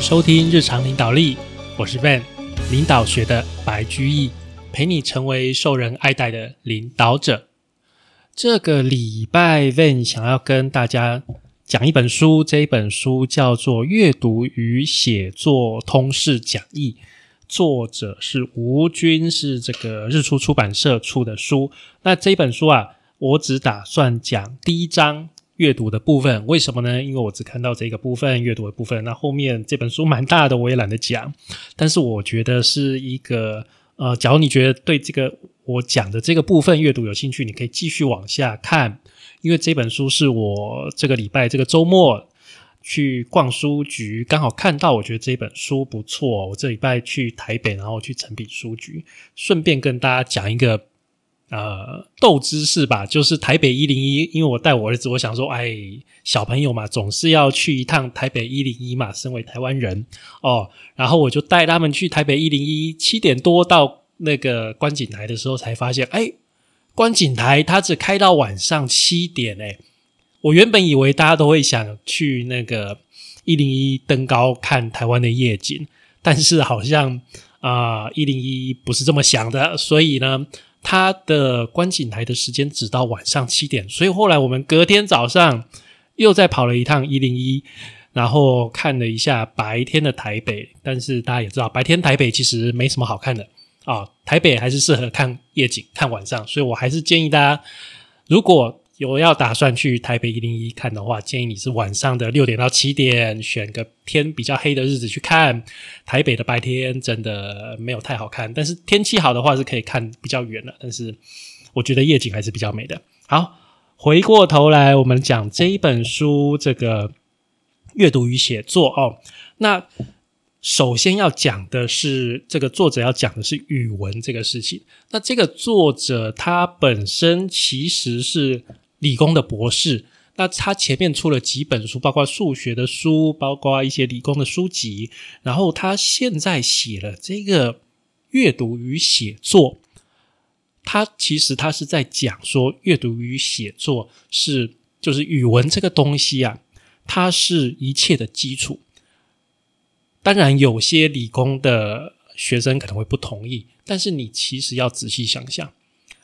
收听日常领导力，我是 Van，领导学的白居易，陪你成为受人爱戴的领导者。这个礼拜，Van 想要跟大家讲一本书，这一本书叫做《阅读与写作通识讲义》，作者是吴军，是这个日出出版社出的书。那这一本书啊，我只打算讲第一章。阅读的部分，为什么呢？因为我只看到这个部分阅读的部分，那后面这本书蛮大的，我也懒得讲。但是我觉得是一个呃，假如你觉得对这个我讲的这个部分阅读有兴趣，你可以继续往下看。因为这本书是我这个礼拜这个周末去逛书局，刚好看到，我觉得这本书不错。我这礼拜去台北，然后去诚品书局，顺便跟大家讲一个。呃，斗知识吧，就是台北一零一，因为我带我儿子，我想说，哎，小朋友嘛，总是要去一趟台北一零一嘛。身为台湾人哦，然后我就带他们去台北一零一，七点多到那个观景台的时候，才发现，哎，观景台它只开到晚上七点哎。我原本以为大家都会想去那个一零一登高看台湾的夜景，但是好像啊，一零一不是这么想的，所以呢。它的观景台的时间只到晚上七点，所以后来我们隔天早上又再跑了一趟一零一，然后看了一下白天的台北。但是大家也知道，白天台北其实没什么好看的啊，台北还是适合看夜景、看晚上。所以我还是建议大家，如果有要打算去台北一零一看的话，建议你是晚上的六点到七点，选个天比较黑的日子去看。台北的白天真的没有太好看，但是天气好的话是可以看比较远的。但是我觉得夜景还是比较美的。好，回过头来我们讲这一本书，这个阅读与写作哦。那首先要讲的是，这个作者要讲的是语文这个事情。那这个作者他本身其实是。理工的博士，那他前面出了几本书，包括数学的书，包括一些理工的书籍。然后他现在写了这个阅读与写作，他其实他是在讲说，阅读与写作是就是语文这个东西啊，它是一切的基础。当然，有些理工的学生可能会不同意，但是你其实要仔细想想，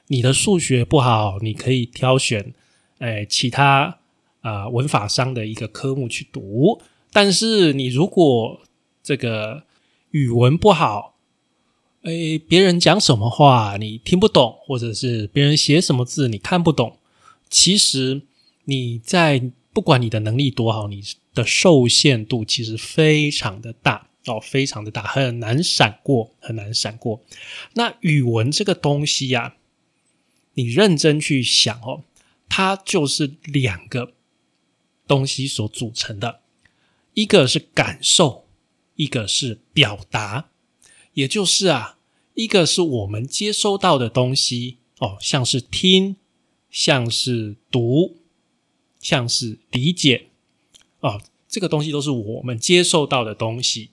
你的数学不好，你可以挑选。哎，其他啊文法商的一个科目去读，但是你如果这个语文不好，哎，别人讲什么话你听不懂，或者是别人写什么字你看不懂，其实你在不管你的能力多好，你的受限度其实非常的大哦，非常的大，很难闪过，很难闪过。那语文这个东西呀，你认真去想哦。它就是两个东西所组成的，一个是感受，一个是表达。也就是啊，一个是我们接收到的东西哦，像是听，像是读，像是理解哦，这个东西都是我们接受到的东西。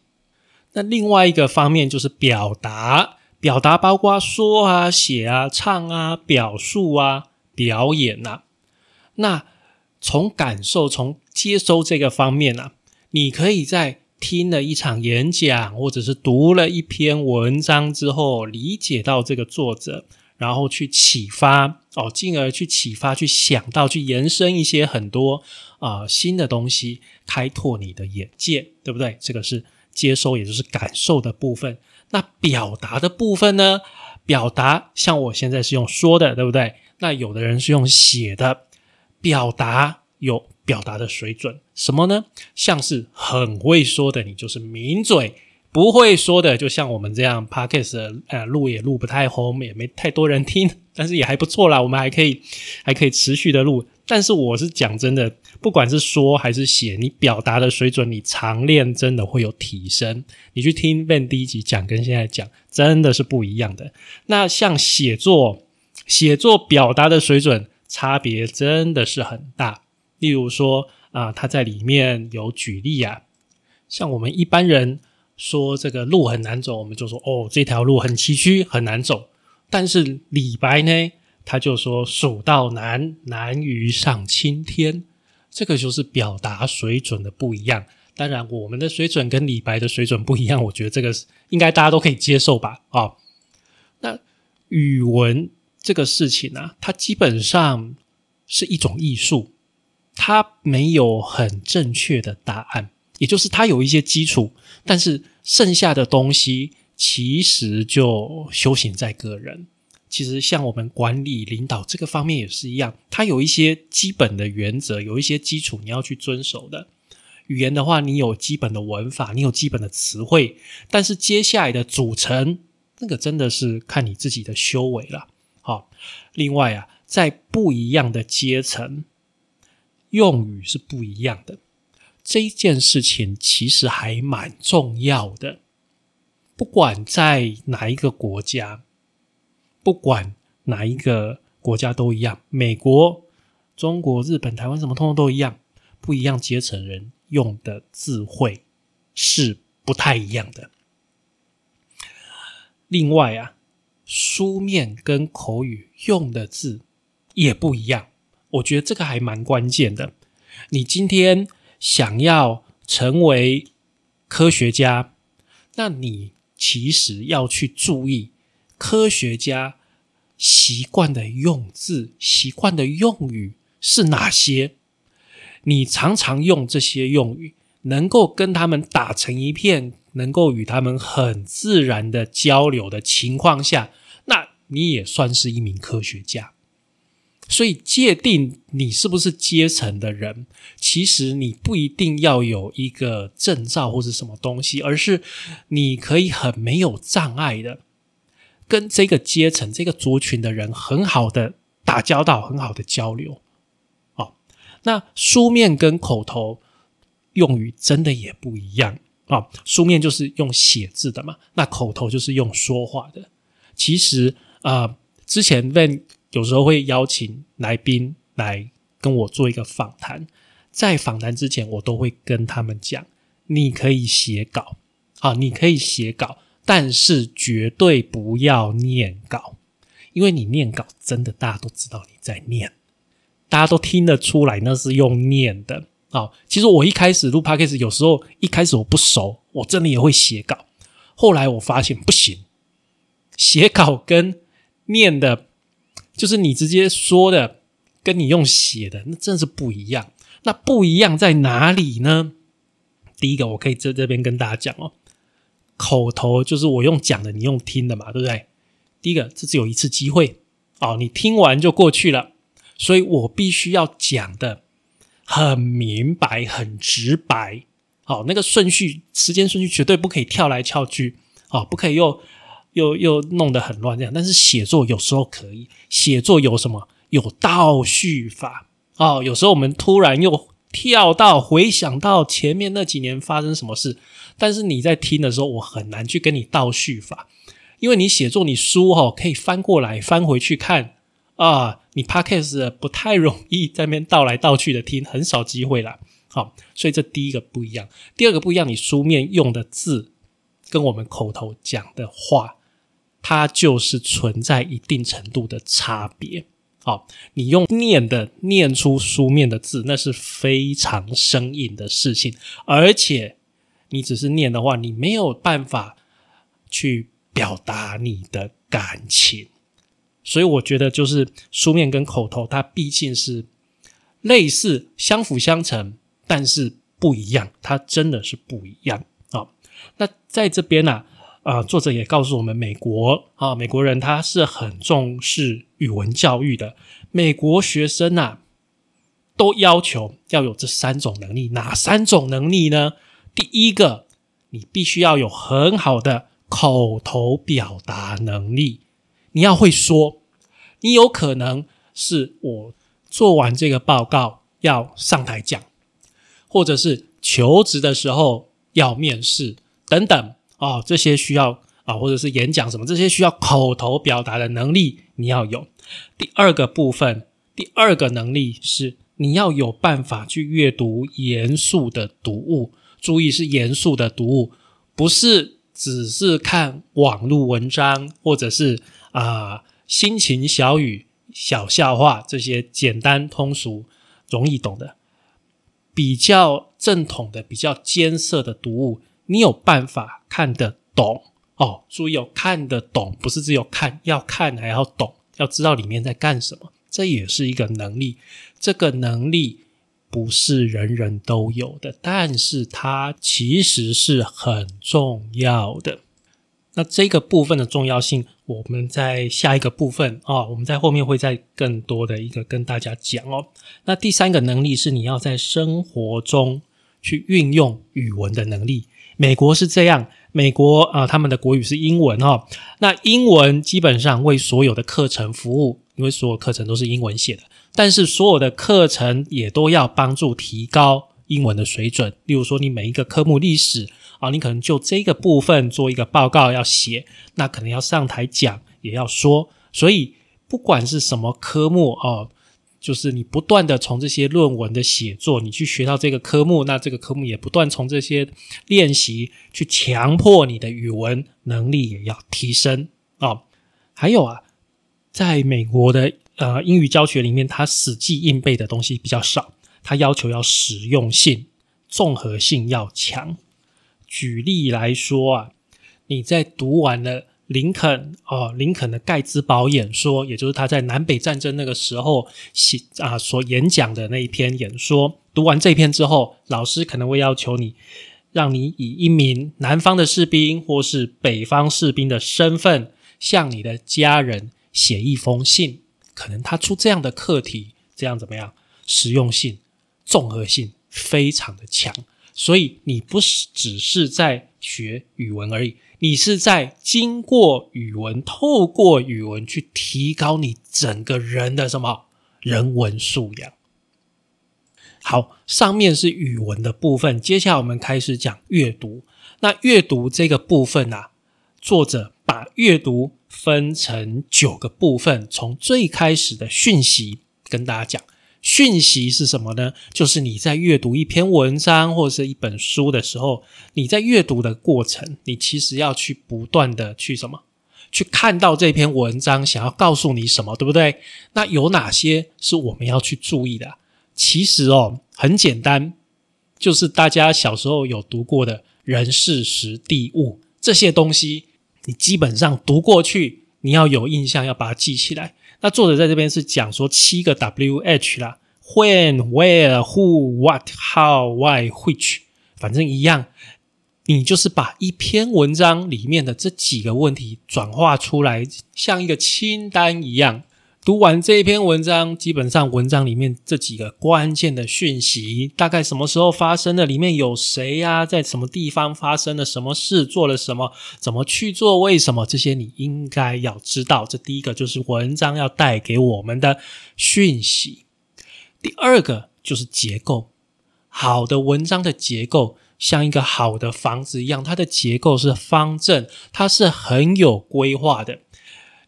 那另外一个方面就是表达，表达包括说啊、写啊、唱啊、表述啊、表演呐。那从感受、从接收这个方面啊，你可以在听了一场演讲，或者是读了一篇文章之后，理解到这个作者，然后去启发哦，进而去启发、去想到、去延伸一些很多啊新的东西，开拓你的眼界，对不对？这个是接收，也就是感受的部分。那表达的部分呢？表达像我现在是用说的，对不对？那有的人是用写的。表达有表达的水准，什么呢？像是很会说的，你就是名嘴；不会说的，就像我们这样 p o c a s t 呃录也录不太红，也没太多人听，但是也还不错啦。我们还可以还可以持续的录。但是我是讲真的，不管是说还是写，你表达的水准，你常练真的会有提升。你去听 Ben 第一集讲，跟现在讲真的是不一样的。那像写作，写作表达的水准。差别真的是很大。例如说啊，他在里面有举例啊，像我们一般人说这个路很难走，我们就说哦，这条路很崎岖，很难走。但是李白呢，他就说“蜀道难，难于上青天”，这个就是表达水准的不一样。当然，我们的水准跟李白的水准不一样，我觉得这个应该大家都可以接受吧？啊，那语文这个事情呢，它基本上是一种艺术，它没有很正确的答案，也就是它有一些基础，但是剩下的东西其实就修行在个人。其实像我们管理领导这个方面也是一样，它有一些基本的原则，有一些基础你要去遵守的。语言的话，你有基本的文法，你有基本的词汇，但是接下来的组成，那个真的是看你自己的修为了。好，另外啊，在不一样的阶层，用语是不一样的，这一件事情其实还蛮重要的。不管在哪一个国家，不管哪一个国家都一样，美国、中国、日本、台湾什么通通都一样，不一样阶层人。用的智慧是不太一样的。另外啊，书面跟口语用的字也不一样。我觉得这个还蛮关键的。你今天想要成为科学家，那你其实要去注意科学家习惯的用字、习惯的用语是哪些。你常常用这些用语，能够跟他们打成一片，能够与他们很自然的交流的情况下，那你也算是一名科学家。所以界定你是不是阶层的人，其实你不一定要有一个证照或者什么东西，而是你可以很没有障碍的跟这个阶层、这个族群的人很好的打交道，很好的交流。哦那书面跟口头用语真的也不一样啊！书面就是用写字的嘛，那口头就是用说话的。其实啊，之前问有时候会邀请来宾来跟我做一个访谈，在访谈之前，我都会跟他们讲：你可以写稿啊，你可以写稿，但是绝对不要念稿，因为你念稿真的大家都知道你在念。大家都听得出来，那是用念的啊。其实我一开始录 podcast，有时候一开始我不熟，我真的也会写稿。后来我发现不行，写稿跟念的，就是你直接说的，跟你用写的，那真是不一样。那不一样在哪里呢？第一个，我可以在这边跟大家讲哦，口头就是我用讲的，你用听的嘛，对不对？第一个，这只有一次机会哦，你听完就过去了。所以我必须要讲的很明白、很直白，好，那个顺序、时间顺序绝对不可以跳来跳去，好，不可以又又又弄得很乱这样。但是写作有时候可以，写作有什么？有倒叙法哦。有时候我们突然又跳到回想到前面那几年发生什么事，但是你在听的时候，我很难去跟你倒叙法，因为你写作你书哈可以翻过来翻回去看。啊，你 podcast 不太容易在那边倒来倒去的听，很少机会啦。好，所以这第一个不一样。第二个不一样，你书面用的字跟我们口头讲的话，它就是存在一定程度的差别。好，你用念的念出书面的字，那是非常生硬的事情，而且你只是念的话，你没有办法去表达你的感情。所以我觉得，就是书面跟口头，它毕竟是类似、相辅相成，但是不一样。它真的是不一样啊！那在这边呢，啊，作者也告诉我们，美国啊，美国人他是很重视语文教育的。美国学生呐，都要求要有这三种能力。哪三种能力呢？第一个，你必须要有很好的口头表达能力。你要会说，你有可能是我做完这个报告要上台讲，或者是求职的时候要面试等等啊，这些需要啊，或者是演讲什么，这些需要口头表达的能力你要有。第二个部分，第二个能力是你要有办法去阅读严肃的读物，注意是严肃的读物，不是只是看网络文章或者是。啊，心情小语、小笑话这些简单通俗、容易懂的，比较正统的、比较艰涩的读物，你有办法看得懂哦。注意哦，看得懂不是只有看，要看还要懂，要知道里面在干什么，这也是一个能力。这个能力不是人人都有的，但是它其实是很重要的。那这个部分的重要性，我们在下一个部分啊，我们在后面会再更多的一个跟大家讲哦。那第三个能力是你要在生活中去运用语文的能力。美国是这样，美国啊，他们的国语是英文哈。那英文基本上为所有的课程服务，因为所有课程都是英文写的，但是所有的课程也都要帮助提高英文的水准。例如说，你每一个科目历史。啊，你可能就这个部分做一个报告要写，那可能要上台讲，也要说。所以不管是什么科目哦，就是你不断的从这些论文的写作，你去学到这个科目，那这个科目也不断从这些练习去强迫你的语文能力也要提升啊。还有啊，在美国的呃英语教学里面，它死记硬背的东西比较少，它要求要实用性、综合性要强。举例来说啊，你在读完了林肯哦，林肯的盖茨堡演说，也就是他在南北战争那个时候写啊所演讲的那一篇演说。读完这篇之后，老师可能会要求你，让你以一名南方的士兵或是北方士兵的身份，向你的家人写一封信。可能他出这样的课题，这样怎么样？实用性、综合性非常的强。所以你不是只是在学语文而已，你是在经过语文，透过语文去提高你整个人的什么人文素养。好，上面是语文的部分，接下来我们开始讲阅读。那阅读这个部分啊，作者把阅读分成九个部分，从最开始的讯息跟大家讲。讯息是什么呢？就是你在阅读一篇文章或者是一本书的时候，你在阅读的过程，你其实要去不断的去什么，去看到这篇文章想要告诉你什么，对不对？那有哪些是我们要去注意的？其实哦，很简单，就是大家小时候有读过的人事时地物这些东西，你基本上读过去，你要有印象，要把它记起来。那作者在这边是讲说七个 W H 啦，When, Where, Who, What, How, Why, Which，反正一样，你就是把一篇文章里面的这几个问题转化出来，像一个清单一样。读完这一篇文章，基本上文章里面这几个关键的讯息，大概什么时候发生的？里面有谁呀？在什么地方发生了什么事？做了什么？怎么去做？为什么？这些你应该要知道。这第一个就是文章要带给我们的讯息。第二个就是结构，好的文章的结构像一个好的房子一样，它的结构是方正，它是很有规划的。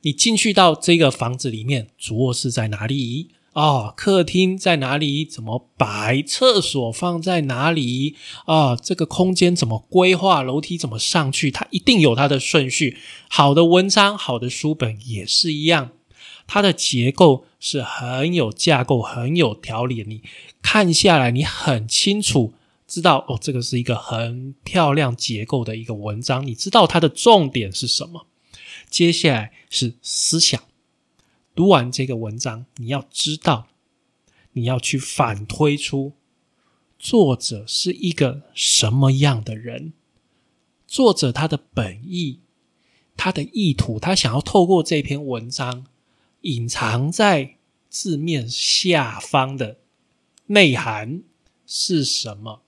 你进去到这个房子里面，主卧室在哪里？啊，客厅在哪里？怎么摆？厕所放在哪里？啊，这个空间怎么规划？楼梯怎么上去？它一定有它的顺序。好的文章，好的书本也是一样，它的结构是很有架构、很有条理。你看下来，你很清楚知道哦，这个是一个很漂亮结构的一个文章。你知道它的重点是什么？接下来是思想。读完这个文章，你要知道，你要去反推出作者是一个什么样的人。作者他的本意、他的意图，他想要透过这篇文章隐藏在字面下方的内涵是什么？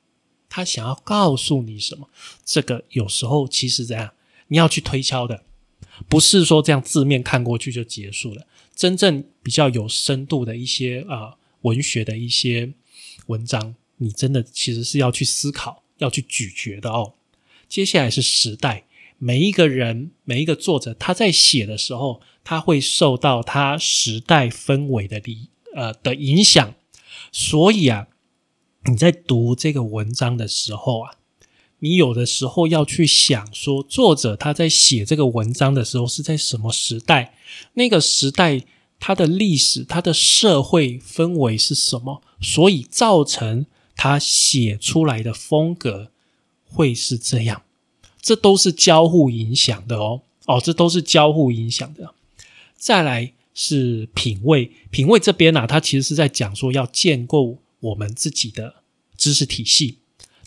他想要告诉你什么？这个有时候其实怎样，你要去推敲的。不是说这样字面看过去就结束了。真正比较有深度的一些啊文学的一些文章，你真的其实是要去思考、要去咀嚼的哦。接下来是时代，每一个人、每一个作者，他在写的时候，他会受到他时代氛围的理呃的影响。所以啊，你在读这个文章的时候啊。你有的时候要去想说，作者他在写这个文章的时候是在什么时代？那个时代它的历史、它的社会氛围是什么？所以造成他写出来的风格会是这样。这都是交互影响的哦，哦，这都是交互影响的。再来是品味，品味这边呢，它其实是在讲说要建构我们自己的知识体系。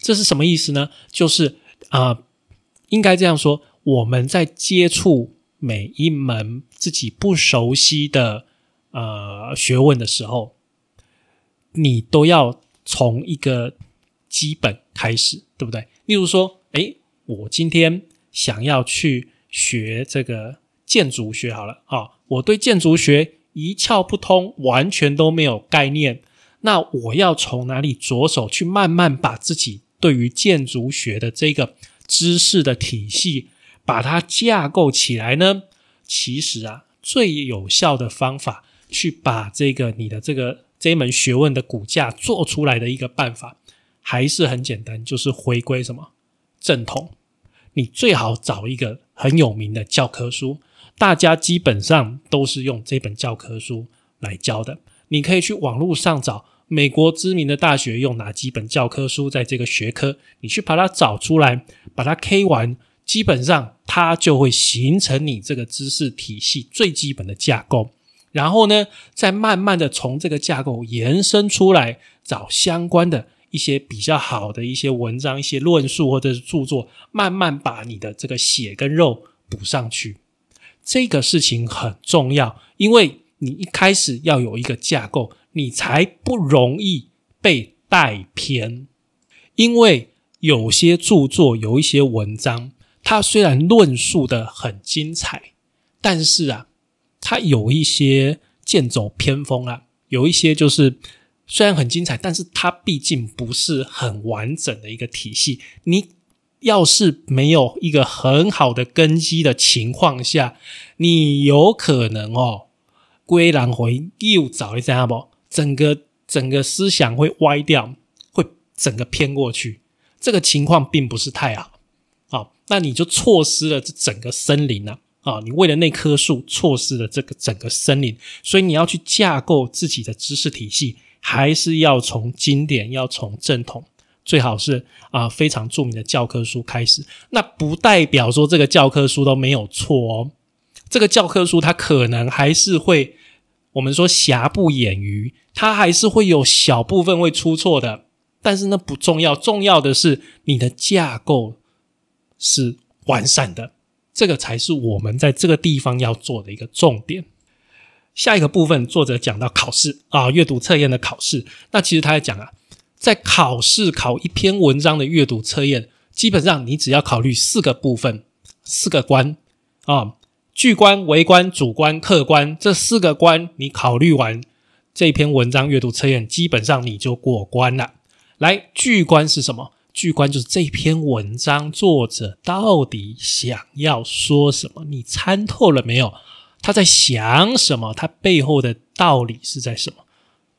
这是什么意思呢？就是啊，应该这样说：我们在接触每一门自己不熟悉的呃学问的时候，你都要从一个基本开始，对不对？例如说，诶，我今天想要去学这个建筑学，好了啊，我对建筑学一窍不通，完全都没有概念。那我要从哪里着手去慢慢把自己对于建筑学的这个知识的体系把它架构起来呢？其实啊，最有效的方法去把这个你的这个这门学问的骨架做出来的一个办法，还是很简单，就是回归什么？正统，你最好找一个很有名的教科书，大家基本上都是用这本教科书来教的。你可以去网络上找美国知名的大学用哪几本教科书在这个学科，你去把它找出来，把它 K 完，基本上它就会形成你这个知识体系最基本的架构。然后呢，再慢慢的从这个架构延伸出来，找相关的。一些比较好的一些文章、一些论述或者是著作，慢慢把你的这个血跟肉补上去。这个事情很重要，因为你一开始要有一个架构，你才不容易被带偏。因为有些著作、有一些文章，它虽然论述的很精彩，但是啊，它有一些剑走偏锋啊，有一些就是。虽然很精彩，但是它毕竟不是很完整的一个体系。你要是没有一个很好的根基的情况下，你有可能哦，归然回又找一下不，整个整个思想会歪掉，会整个偏过去。这个情况并不是太好，啊，那你就错失了这整个森林了啊！你为了那棵树，错失了这个整个森林，所以你要去架构自己的知识体系。还是要从经典，要从正统，最好是啊非常著名的教科书开始。那不代表说这个教科书都没有错哦。这个教科书它可能还是会，我们说瑕不掩瑜，它还是会有小部分会出错的。但是那不重要，重要的是你的架构是完善的，这个才是我们在这个地方要做的一个重点。下一个部分，作者讲到考试啊，阅读测验的考试。那其实他在讲啊，在考试考一篇文章的阅读测验，基本上你只要考虑四个部分，四个关啊，巨观、微观、主观、客观这四个观，你考虑完这篇文章阅读测验，基本上你就过关了。来，巨观是什么？巨观就是这篇文章作者到底想要说什么，你参透了没有？他在想什么？他背后的道理是在什么？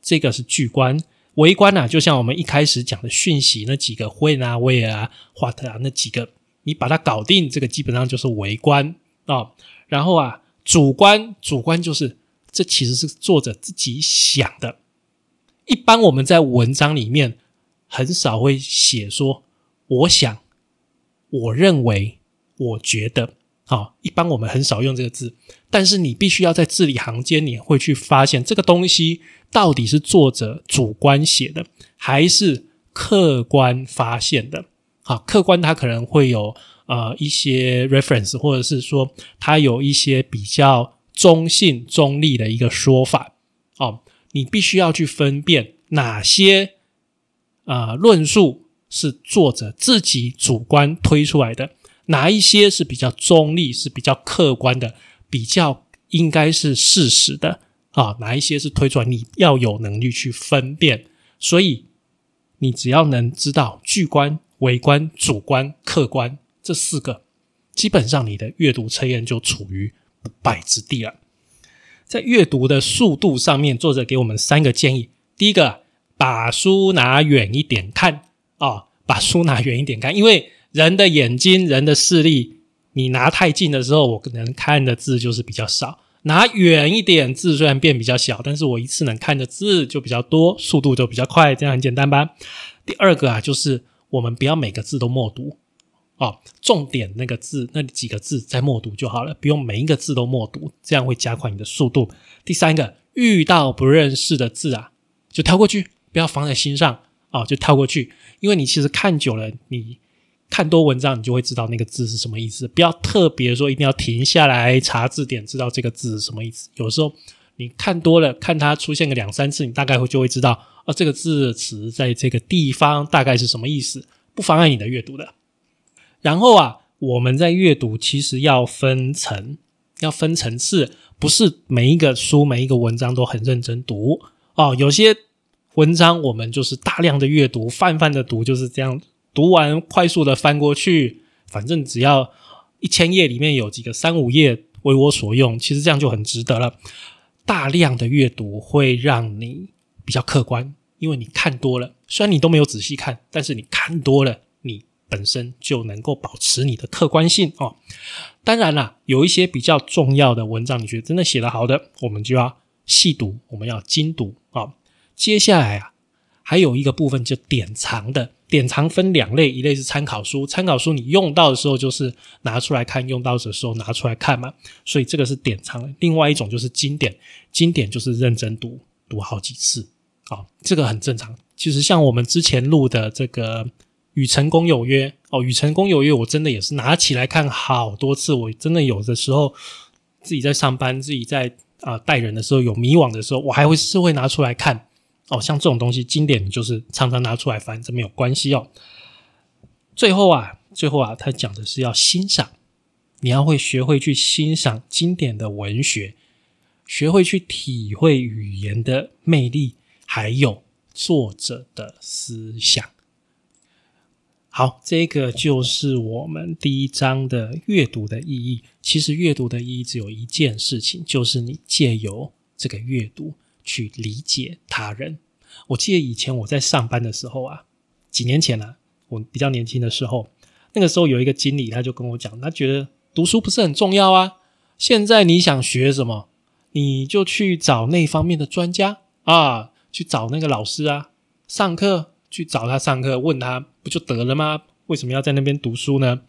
这个是巨观，微观啊，就像我们一开始讲的讯息那几个会啊、为啊、what 啊那几个，你把它搞定，这个基本上就是微观啊。然后啊，主观，主观就是这其实是作者自己想的。一般我们在文章里面很少会写说我想、我认为、我觉得。好，一般我们很少用这个字，但是你必须要在字里行间，你会去发现这个东西到底是作者主观写的，还是客观发现的。好，客观它可能会有呃一些 reference，或者是说它有一些比较中性、中立的一个说法。哦，你必须要去分辨哪些啊论述是作者自己主观推出来的。哪一些是比较中立、是比较客观的、比较应该是事实的啊？哪一些是推出来？你要有能力去分辨。所以，你只要能知道巨观、微观、主观、客观这四个，基本上你的阅读测验就处于不败之地了。在阅读的速度上面，作者给我们三个建议：第一个，把书拿远一点看啊，把书拿远一点看，因为。人的眼睛，人的视力，你拿太近的时候，我可能看的字就是比较少；拿远一点，字虽然变比较小，但是我一次能看的字就比较多，速度就比较快，这样很简单吧？第二个啊，就是我们不要每个字都默读哦，重点那个字那几个字再默读就好了，不用每一个字都默读，这样会加快你的速度。第三个，遇到不认识的字啊，就跳过去，不要放在心上啊，就跳过去，因为你其实看久了，你看多文章，你就会知道那个字是什么意思。不要特别说一定要停下来查字典，知道这个字是什么意思。有时候你看多了，看它出现个两三次，你大概会就会知道。啊，这个字词在这个地方大概是什么意思？不妨碍你的阅读的。然后啊，我们在阅读其实要分层，要分层次，不是每一个书、每一个文章都很认真读哦。有些文章我们就是大量的阅读，泛泛的读，就是这样读完，快速的翻过去，反正只要一千页里面有几个三五页为我所用，其实这样就很值得了。大量的阅读会让你。比较客观，因为你看多了，虽然你都没有仔细看，但是你看多了，本身就能够保持你的客观性哦。当然啦，有一些比较重要的文章，你觉得真的写得好的，我们就要细读，我们要精读啊。接下来啊，还有一个部分就典藏的，典藏分两类，一类是参考书，参考书你用到的时候就是拿出来看，用到的时候拿出来看嘛，所以这个是典藏。另外一种就是经典，经典就是认真读，读好几次。哦，这个很正常。其实像我们之前录的这个《与成功有约》哦，《与成功有约》，我真的也是拿起来看好多次。我真的有的时候自己在上班，自己在啊带人的时候有迷惘的时候，我还会是会拿出来看。哦，像这种东西经典，就是常常拿出来翻，这没有关系哦。最后啊，最后啊，他讲的是要欣赏，你要会学会去欣赏经典的文学，学会去体会语言的魅力。还有作者的思想。好，这个就是我们第一章的阅读的意义。其实阅读的意义只有一件事情，就是你借由这个阅读去理解他人。我记得以前我在上班的时候啊，几年前呢，我比较年轻的时候，那个时候有一个经理，他就跟我讲，他觉得读书不是很重要啊。现在你想学什么，你就去找那方面的专家啊。去找那个老师啊，上课去找他上课，问他不就得了吗？为什么要在那边读书呢？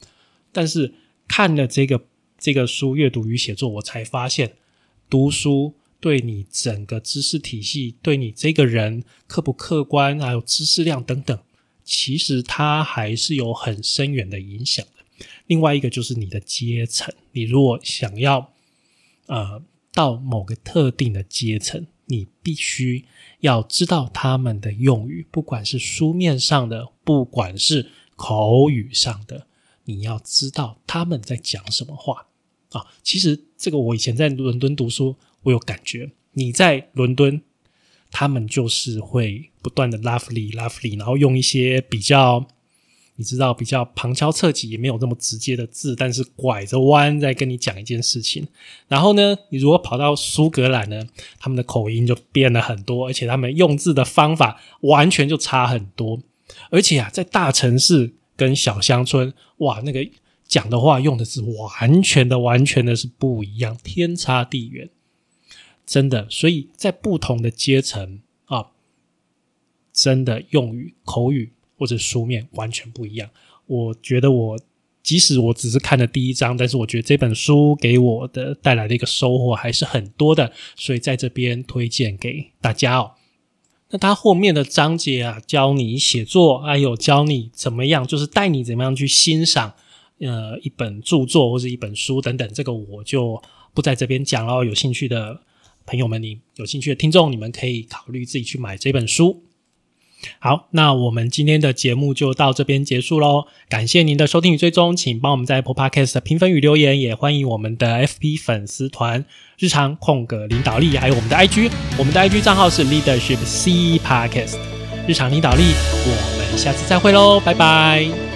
但是看了这个这个书，阅读与写作，我才发现，读书对你整个知识体系，对你这个人客不客观，还有知识量等等，其实它还是有很深远的影响的。另外一个就是你的阶层，你如果想要呃到某个特定的阶层。你必须要知道他们的用语，不管是书面上的，不管是口语上的，你要知道他们在讲什么话啊！其实这个我以前在伦敦读书，我有感觉。你在伦敦，他们就是会不断的 lovely lovely，然后用一些比较。你知道比较旁敲侧击，也没有这么直接的字，但是拐着弯在跟你讲一件事情。然后呢，你如果跑到苏格兰呢，他们的口音就变了很多，而且他们用字的方法完全就差很多。而且啊，在大城市跟小乡村，哇，那个讲的话用的是完全的、完全的是不一样，天差地远，真的。所以在不同的阶层啊，真的用语口语。或者书面完全不一样。我觉得我即使我只是看了第一章，但是我觉得这本书给我的带来的一个收获还是很多的，所以在这边推荐给大家哦。那它后面的章节啊，教你写作，还有教你怎么样，就是带你怎么样去欣赏呃一本著作或者一本书等等。这个我就不在这边讲了。有兴趣的朋友们，你有兴趣的听众，你们可以考虑自己去买这本书。好，那我们今天的节目就到这边结束喽。感谢您的收听与追踪，请帮我们在 Apple Podcast 评分与留言，也欢迎我们的 FP 粉丝团日常空格领导力，还有我们的 IG，我们的 IG 账号是 Leadership C Podcast 日常领导力。我们下次再会喽，拜拜。